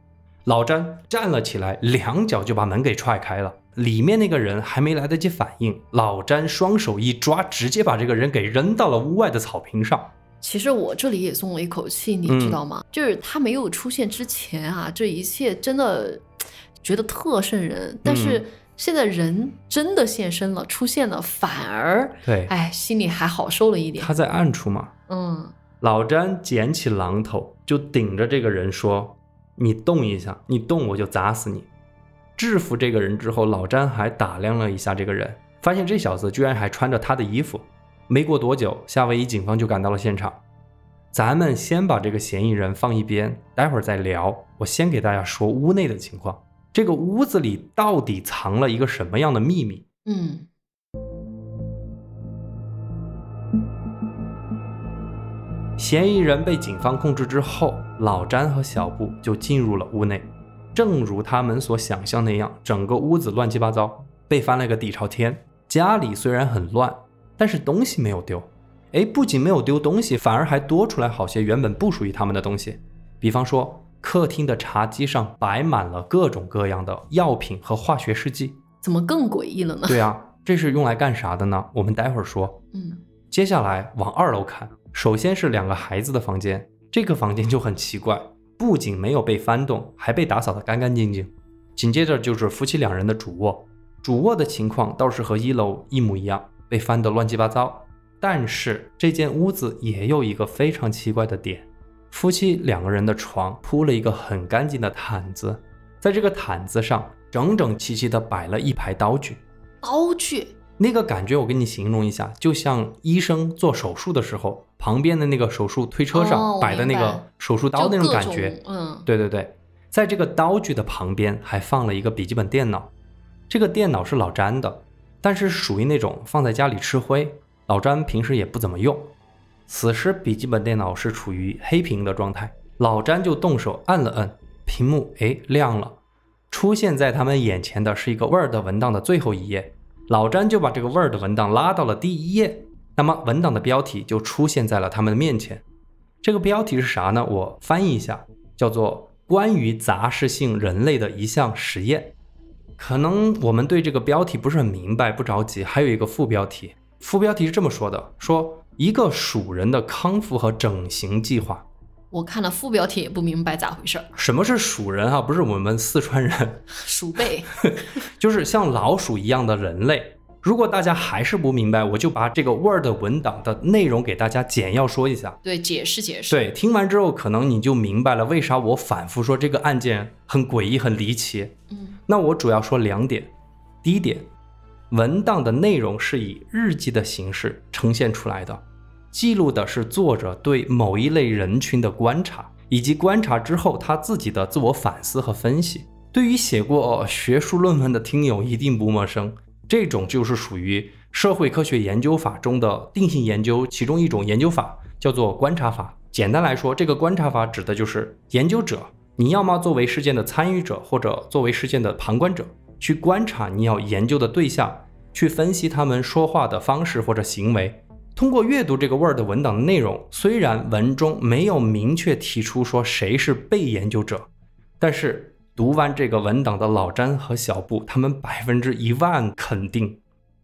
Speaker 1: 老詹站了起来，两脚就把门给踹开了。里面那个人还没来得及反应，老詹双手一抓，直接把这个人给扔到了屋外的草坪上。
Speaker 2: 其实我这里也松了一口气，你知道吗？就是他没有出现之前啊，这一切真的觉得特瘆人。但是现在人真的现身了，出现了，反而
Speaker 1: 对，
Speaker 2: 哎，心里还好受了一点。
Speaker 1: 他在暗处嘛。
Speaker 2: 嗯。
Speaker 1: 老詹捡起榔头，就顶着这个人说：“你动一下，你动我就砸死你。”制服这个人之后，老詹还打量了一下这个人，发现这小子居然还穿着他的衣服。没过多久，夏威夷警方就赶到了现场。咱们先把这个嫌疑人放一边，待会儿再聊。我先给大家说屋内的情况。这个屋子里到底藏了一个什么样的秘密？
Speaker 2: 嗯，
Speaker 1: 嫌疑人被警方控制之后，老詹和小布就进入了屋内。正如他们所想象那样，整个屋子乱七八糟，被翻了个底朝天。家里虽然很乱。但是东西没有丢，哎，不仅没有丢东西，反而还多出来好些原本不属于他们的东西。比方说，客厅的茶几上摆满了各种各样的药品和化学试剂，
Speaker 2: 怎么更诡异了呢？
Speaker 1: 对啊，这是用来干啥的呢？我们待会儿说。
Speaker 2: 嗯，
Speaker 1: 接下来往二楼看，首先是两个孩子的房间，这个房间就很奇怪，不仅没有被翻动，还被打扫得干干净净。紧接着就是夫妻两人的主卧，主卧的情况倒是和一楼一模一样。被翻得乱七八糟，但是这间屋子也有一个非常奇怪的点：夫妻两个人的床铺了一个很干净的毯子，在这个毯子上整整齐齐地摆了一排刀具。
Speaker 2: 刀具
Speaker 1: 那个感觉，我给你形容一下，就像医生做手术的时候，旁边的那个手术推车上摆的那个手术刀那种感觉。
Speaker 2: 嗯，
Speaker 1: 对对对，在这个刀具的旁边还放了一个笔记本电脑，这个电脑是老詹的。但是属于那种放在家里吃灰，老詹平时也不怎么用。此时笔记本电脑是处于黑屏的状态，老詹就动手按了按，屏幕哎亮了，出现在他们眼前的是一个 Word 文档的最后一页。老詹就把这个 Word 文档拉到了第一页，那么文档的标题就出现在了他们的面前。这个标题是啥呢？我翻译一下，叫做《关于杂食性人类的一项实验》。可能我们对这个标题不是很明白，不着急。还有一个副标题，副标题是这么说的：说一个鼠人的康复和整形计划。
Speaker 2: 我看了副标题也不明白咋回事。
Speaker 1: 什么是鼠人哈？不是我们四川人，
Speaker 2: 鼠辈，
Speaker 1: 就是像老鼠一样的人类。如果大家还是不明白，我就把这个 Word 文档的内容给大家简要说一下。
Speaker 2: 对，解释解释。
Speaker 1: 对，听完之后可能你就明白了为啥我反复说这个案件很诡异、很离奇。
Speaker 2: 嗯，
Speaker 1: 那我主要说两点。第一点，文档的内容是以日记的形式呈现出来的，记录的是作者对某一类人群的观察，以及观察之后他自己的自我反思和分析。对于写过学术论文的听友一定不陌生。这种就是属于社会科学研究法中的定性研究其中一种研究法，叫做观察法。简单来说，这个观察法指的就是研究者，你要么作为事件的参与者，或者作为事件的旁观者，去观察你要研究的对象，去分析他们说话的方式或者行为。通过阅读这个 Word 文档的内容，虽然文中没有明确提出说谁是被研究者，但是。读完这个文档的老詹和小布，他们百分之一万肯定，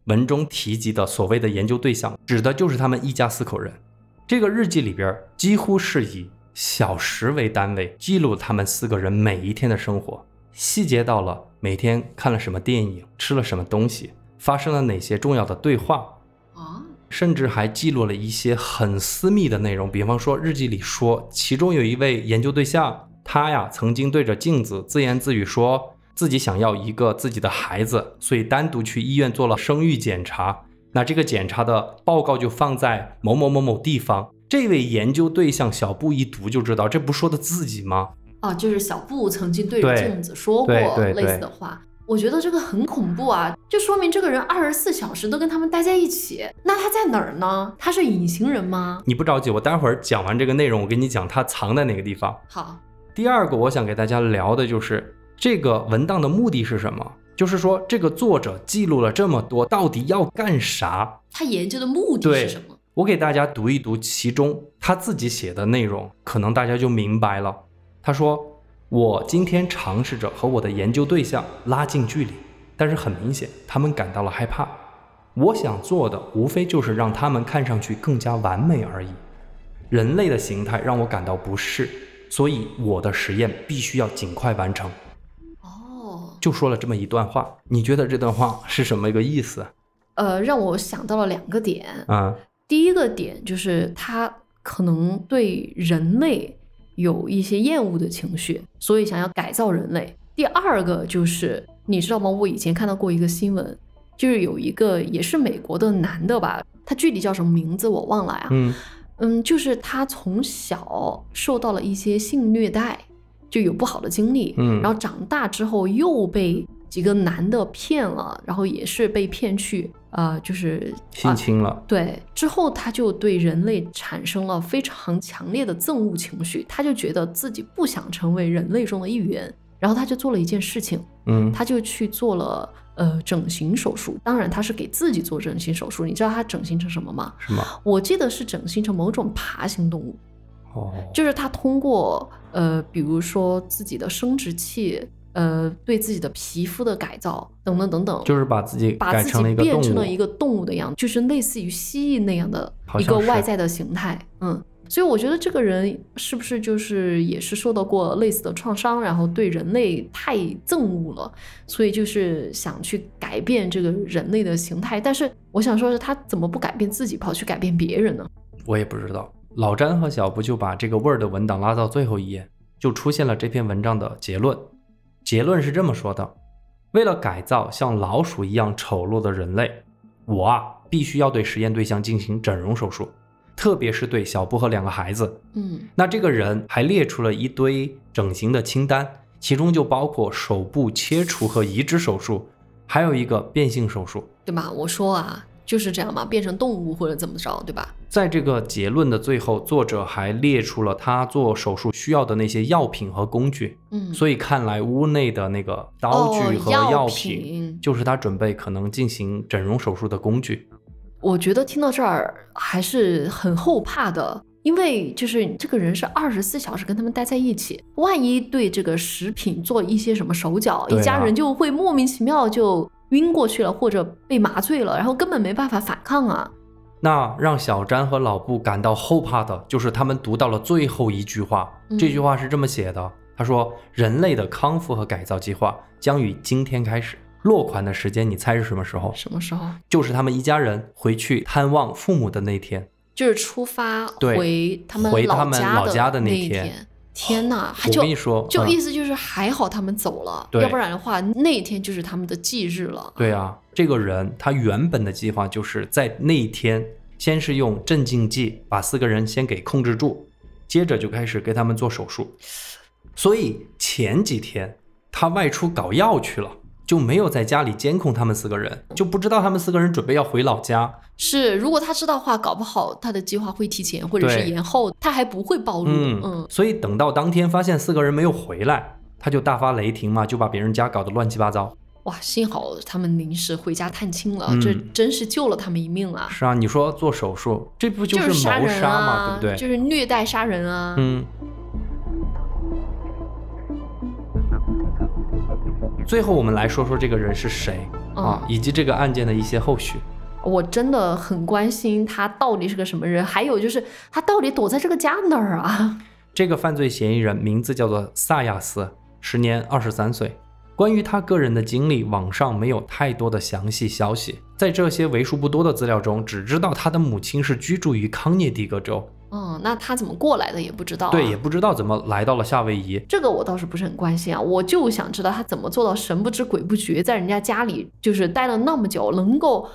Speaker 1: 文中提及的所谓的研究对象，指的就是他们一家四口人。这个日记里边几乎是以小时为单位记录他们四个人每一天的生活，细节到了每天看了什么电影，吃了什么东西，发生了哪些重要的对话
Speaker 2: 啊，
Speaker 1: 甚至还记录了一些很私密的内容，比方说日记里说，其中有一位研究对象。他呀，曾经对着镜子自言自语，说自己想要一个自己的孩子，所以单独去医院做了生育检查。那这个检查的报告就放在某某某某地方。这位研究对象小布一读就知道，这不说的自己吗？
Speaker 2: 啊，就是小布曾经对着镜子说过类似的话。我觉得这个很恐怖啊，就说明这个人二十四小时都跟他们待在一起。那他在哪儿呢？他是隐形人吗？
Speaker 1: 你不着急，我待会儿讲完这个内容，我跟你讲他藏在哪个地方。
Speaker 2: 好。
Speaker 1: 第二个，我想给大家聊的就是这个文档的目的是什么？就是说，这个作者记录了这么多，到底要干啥？
Speaker 2: 他研究的目的是什么？
Speaker 1: 我给大家读一读其中他自己写的内容，可能大家就明白了。他说：“我今天尝试着和我的研究对象拉近距离，但是很明显，他们感到了害怕。我想做的无非就是让他们看上去更加完美而已。人类的形态让我感到不适，所以我的实验必须要尽快完成。
Speaker 2: 哦，
Speaker 1: 就说了这么一段话，你觉得这段话是什么一个意思？
Speaker 2: 呃，让我想到了两个点。
Speaker 1: 啊，
Speaker 2: 第一个点就是他可能对人类有一些厌恶的情绪，所以想要改造人类。第二个就是你知道吗？我以前看到过一个新闻，就是有一个也是美国的男的吧，他具体叫什么名字我忘了呀。
Speaker 1: 嗯
Speaker 2: 嗯，就是他从小受到了一些性虐待，就有不好的经历，
Speaker 1: 嗯
Speaker 2: 然后长大之后又被几个男的骗了，然后也是被骗去，呃，就是
Speaker 1: 性侵了。
Speaker 2: 对，之后他就对人类产生了非常强烈的憎恶情绪，他就觉得自己不想成为人类中的一员，然后他就做了一件事情，
Speaker 1: 嗯，
Speaker 2: 他就去做了呃整形手术，当然他是给自己做整形手术，你知道他整形成什么吗？
Speaker 1: 是吗？
Speaker 2: 我记得是整形成某种爬行动物，
Speaker 1: 哦，
Speaker 2: 就是他通过呃，比如说自己的生殖器，呃，对自己的皮肤的改造等等等等，
Speaker 1: 就是把自己
Speaker 2: 把自己变。成了一个动物的样子，就是类似于蜥蜴那样的一个外在的形态。嗯，所以我觉得这个人是不是就是也是受到过类似的创伤，然后对人类太憎恶了，所以就是想去改变这个人类的形态。但是我想说，是他怎么不改变自己，跑去改变别人呢？
Speaker 1: 我也不知道。老詹和小布就把这个 Word 文档拉到最后一页，就出现了这篇文章的结论。结论是这么说的：为了改造像老鼠一样丑陋的人类，我啊必须要对实验对象进行整容手术，特别是对小布和两个孩子。
Speaker 2: 嗯
Speaker 1: 那这个人还列出了一堆整形的清单，其中就包括手部切除和移植手术，还有一个变性手术。
Speaker 2: 对吧？我说啊，就是这样嘛，变成动物或者怎么着，对吧？
Speaker 1: 在这个结论的最后，作者还列出了他做手术需要的那些药品和工具。
Speaker 2: 嗯，
Speaker 1: 所以看来屋内的那个刀具和
Speaker 2: 哦药
Speaker 1: 品，
Speaker 2: 品
Speaker 1: 就是他准备可能进行整容手术的工具。
Speaker 2: 我觉得听到这儿还是很后怕的，因为就是这个人是二十四小时跟他们待在一起，万一对这个食品做一些什么手脚，
Speaker 1: 啊
Speaker 2: 一家人就会莫名其妙就晕过去了，或者被麻醉了，然后根本没办法反抗啊。
Speaker 1: 那让小詹和老布感到后怕的就是他们读到了最后一句话，
Speaker 2: 嗯
Speaker 1: 这句话是这么写的：他说，人类的康复和改造计划将于今天开始。落款的时间，你猜是什么时候？
Speaker 2: 什么时候？
Speaker 1: 就是他们一家人回去探望父母的那天。
Speaker 2: 就是出发回他们
Speaker 1: 回他们老家的那
Speaker 2: 那一
Speaker 1: 天
Speaker 2: 天呐，还
Speaker 1: 我跟你说，嗯
Speaker 2: 就意思就是还好他们走了，
Speaker 1: 对
Speaker 2: 要不然的话那一天就是他们的忌日了。
Speaker 1: 对啊，这个人他原本的计划就是在那一天，先是用镇静剂把四个人先给控制住，接着就开始给他们做手术。所以前几天他外出搞药去了，就没有在家里监控他们四个人，就不知道他们四个人准备要回老家。
Speaker 2: 是，如果他知道的话，搞不好他的计划会提前或者是延后，他还不会暴露。
Speaker 1: 嗯
Speaker 2: 嗯，
Speaker 1: 所以等到当天发现四个人没有回来，他就大发雷霆嘛，就把别人家搞得乱七八糟。
Speaker 2: 哇，幸好他们临时回家探亲了，
Speaker 1: 嗯
Speaker 2: 这真是救了他们一命啊！
Speaker 1: 是啊，你说做手术，这不
Speaker 2: 就是
Speaker 1: 谋杀嘛，对不对？
Speaker 2: 就是虐待杀人啊。
Speaker 1: 嗯。最后，我们来说说这个人是谁啊，
Speaker 2: 嗯
Speaker 1: 以及这个案件的一些后续。
Speaker 2: 我真的很关心他到底是个什么人，还有就是他到底躲在这个家哪儿啊？
Speaker 1: 这个犯罪嫌疑人名字叫做萨亚斯，时年二十三岁。关于他个人的经历，网上没有太多的详细消息。在这些为数不多的资料中，只知道他的母亲是居住于康涅狄格州，
Speaker 2: 嗯，那他怎么过来的也不知道、啊。
Speaker 1: 对，也不知道怎么来到了夏威夷。
Speaker 2: 这个我倒是不是很关心啊，我就想知道他怎么做到神不知鬼不觉，在人家家里就是待了那么久，能够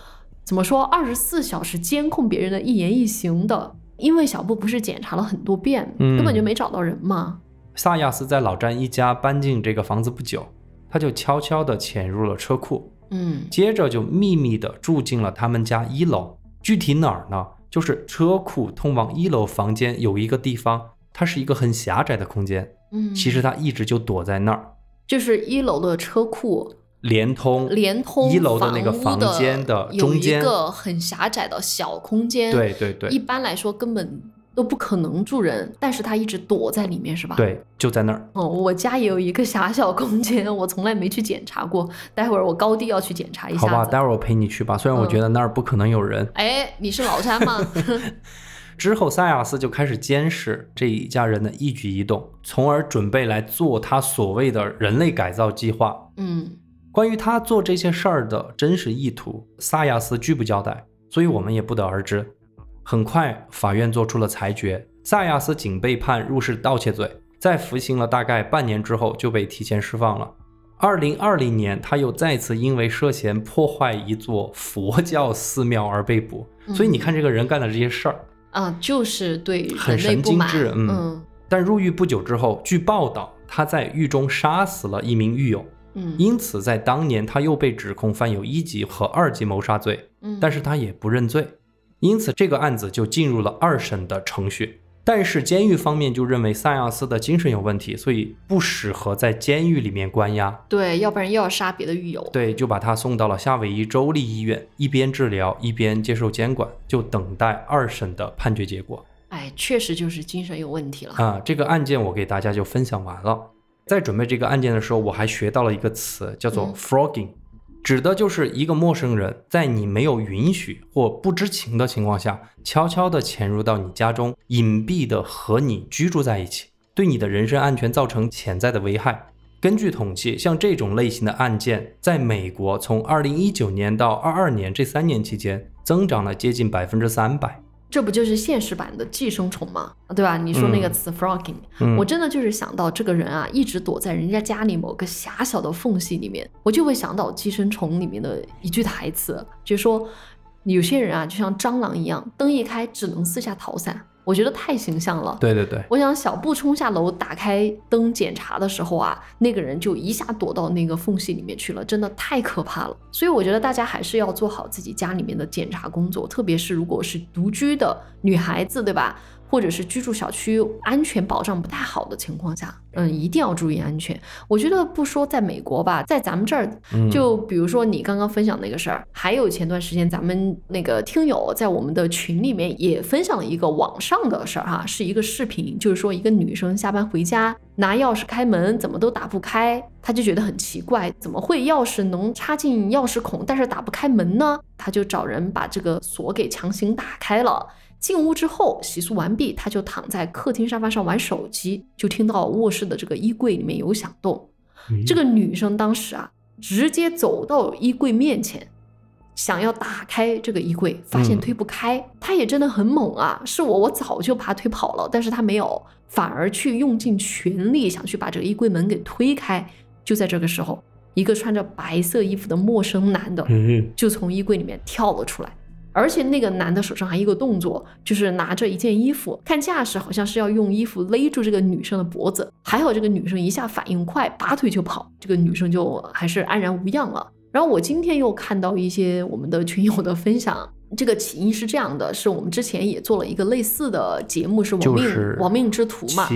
Speaker 2: 怎么说二十四小时监控别人的一言一行的。因为小布不是检查了很多遍，
Speaker 1: 嗯
Speaker 2: 根本就没找到人嘛。
Speaker 1: 萨亚斯在老詹一家搬进这个房子不久，他就悄悄地潜入了车库，
Speaker 2: 嗯
Speaker 1: 接着就秘密地住进了他们家一楼。具体哪儿呢？就是车库通往一楼房间有一个地方，它是一个很狭窄的空间。
Speaker 2: 嗯，
Speaker 1: 其实他一直就躲在那儿，
Speaker 2: 就是一楼的车库
Speaker 1: 连通
Speaker 2: 连通
Speaker 1: 一楼的那个
Speaker 2: 房
Speaker 1: 房间的中间
Speaker 2: 一个很狭窄的小空间。
Speaker 1: 对对对
Speaker 2: 一般来说根本都不可能住人，但是他一直躲在里面，是吧？
Speaker 1: 对，就在那儿。
Speaker 2: 哦，我家也有一个狭小空间，我从来没去检查过。待会儿我高低要去检查一下。
Speaker 1: 好吧，待会儿我陪你去吧。虽然我觉得那儿不可能有人。
Speaker 2: 哎，你是老三吗？
Speaker 1: 之后，萨亚斯就开始监视这一家人的一举一动，从而准备来做他所谓的人类改造计划。
Speaker 2: 嗯，
Speaker 1: 关于他做这些事儿的真实意图，萨亚斯拒不交代，所以我们也不得而知。很快，法院做出了裁决，萨亚斯仅被判入室盗窃罪，在服刑了大概半年之后就被提前释放了。二零二零年，他又再次因为涉嫌破坏一座佛教寺庙而被捕。所以你看，这个人干的这些事儿。
Speaker 2: 啊，就是对
Speaker 1: 很神经质，嗯。但入狱不久之后，据报道，他在狱中杀死了一名狱友，
Speaker 2: 嗯。
Speaker 1: 因此，在当年他又被指控犯有一级和二级谋杀罪，
Speaker 2: 嗯。
Speaker 1: 但是他也不认罪，因此这个案子就进入了二审的程序。但是监狱方面就认为萨亚斯的精神有问题，所以不适合在监狱里面关押。
Speaker 2: 对，要不然又要杀别的狱友。
Speaker 1: 对，就把他送到了夏威夷州立医院，一边治疗一边接受监管，就等待二审的判决结果。
Speaker 2: 哎，确实就是精神有问题了
Speaker 1: 啊！这个案件我给大家就分享完了。在准备这个案件的时候，我还学到了一个词，叫做 “frogging”。指的就是一个陌生人，在你没有允许或不知情的情况下，悄悄地潜入到你家中，隐蔽地和你居住在一起，对你的人身安全造成潜在的危害。根据统计，像这种类型的案件，在美国从2019年到22年这三年期间，增长了接近百分之三百。
Speaker 2: 这不就是现实版的寄生虫吗？对吧？你说那个词 frogging，我真的就是想到这个人啊，一直躲在人家家里某个狭小的缝隙里面，我就会想到寄生虫里面的一句台词，就是说有些人啊，就像蟑螂一样，灯一开只能四下逃散。我觉得太形象了。
Speaker 1: 对对对，
Speaker 2: 我想小布冲下楼打开灯检查的时候啊，那个人就一下躲到那个缝隙里面去了，真的太可怕了。所以我觉得大家还是要做好自己家里面的检查工作，特别是如果是独居的女孩子，对吧？或者是居住小区安全保障不太好的情况下，嗯，一定要注意安全。我觉得不说在美国吧，在咱们这儿，就比如说你刚刚分享那个事儿，还有前段时间咱们那个听友在我们的群里面也分享了一个网上的事儿哈，是一个视频，就是说一个女生下班回家拿钥匙开门，怎么都打不开，她就觉得很奇怪，怎么会钥匙能插进钥匙孔，但是打不开门呢？她就找人把这个锁给强行打开了。进屋之后洗漱完毕，他就躺在客厅沙发上玩手机，就听到卧室的这个衣柜里面有响动。这个女生当时啊，直接走到衣柜面前，想要打开这个衣柜，发现推不开。她也真的很猛啊！是我，我早就把她推跑了，但是她没有，反而去用尽全力想去把这个衣柜门给推开。就在这个时候，一个穿着白色衣服的陌生男的就从衣柜里面跳了出来。而且那个男的手上还一个动作，就是拿着一件衣服，看架势好像是要用衣服勒住这个女生的脖子。还好这个女生一下反应快，拔腿就跑，这个女生就还是安然无恙了。然后我今天又看到一些我们的群友的分享，这个起因是这样的：是我们之前也做了一个类似的节目，是亡命亡命之徒嘛？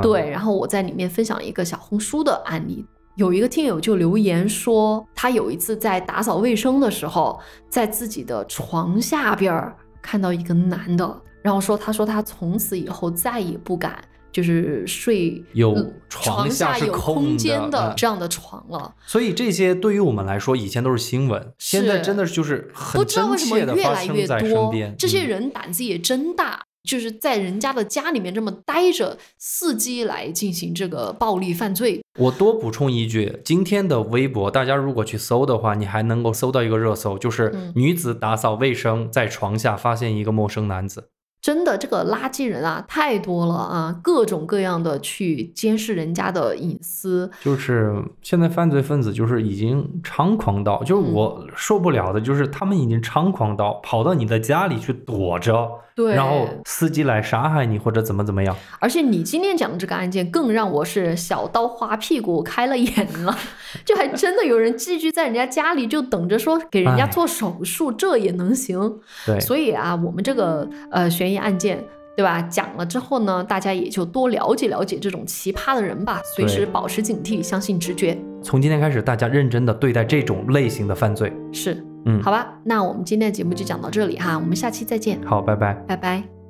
Speaker 2: 对。然后我在里面分享了一个小红书的案例。有一个听友就留言说，他有一次在打扫卫生的时候，在自己的床下边看到一个男的，然后说，他说他从此以后再也不敢就是睡
Speaker 1: 有
Speaker 2: 床
Speaker 1: 下
Speaker 2: 有空间
Speaker 1: 的
Speaker 2: 这样的床了。
Speaker 1: 所以这些对于我们来说，以前都是新闻，现在真的就是
Speaker 2: 不知道为什么越来越多。这些
Speaker 1: 嗯
Speaker 2: 人胆子也真大。就是在人家的家里面这么待着，伺机来进行这个暴力犯罪。
Speaker 1: 我多补充一句，今天的微博，大家如果去搜的话，你还能够搜到一个热搜，就是女子打扫卫生，在床下发现一个陌生男子。
Speaker 2: 真的，这个垃圾人啊，太多了啊！各种各样的去监视人家的隐私，
Speaker 1: 就是现在犯罪分子就是已经猖狂到，就是我受不了的，就是他们已经猖狂到跑到你的家里去躲着，
Speaker 2: 对，
Speaker 1: 然后司机来杀害你或者怎么怎么样。
Speaker 2: 而且你今天讲的这个案件，更让我是小刀划屁股开了眼了，就还真的有人寄居在人家家里，就等着说给人家做手术，这也能行？
Speaker 1: 对，
Speaker 2: 所以啊，我们这个呃悬疑案件，对吧？讲了之后呢，大家也就多了解了解这种奇葩的人吧，随时保持警惕，相信直觉。
Speaker 1: 从今天开始，大家认真的对待这种类型的犯罪。
Speaker 2: 是，
Speaker 1: 嗯，
Speaker 2: 好吧，那我们今天的节目就讲到这里哈，我们下期再见。
Speaker 1: 好，拜拜，
Speaker 2: 拜拜。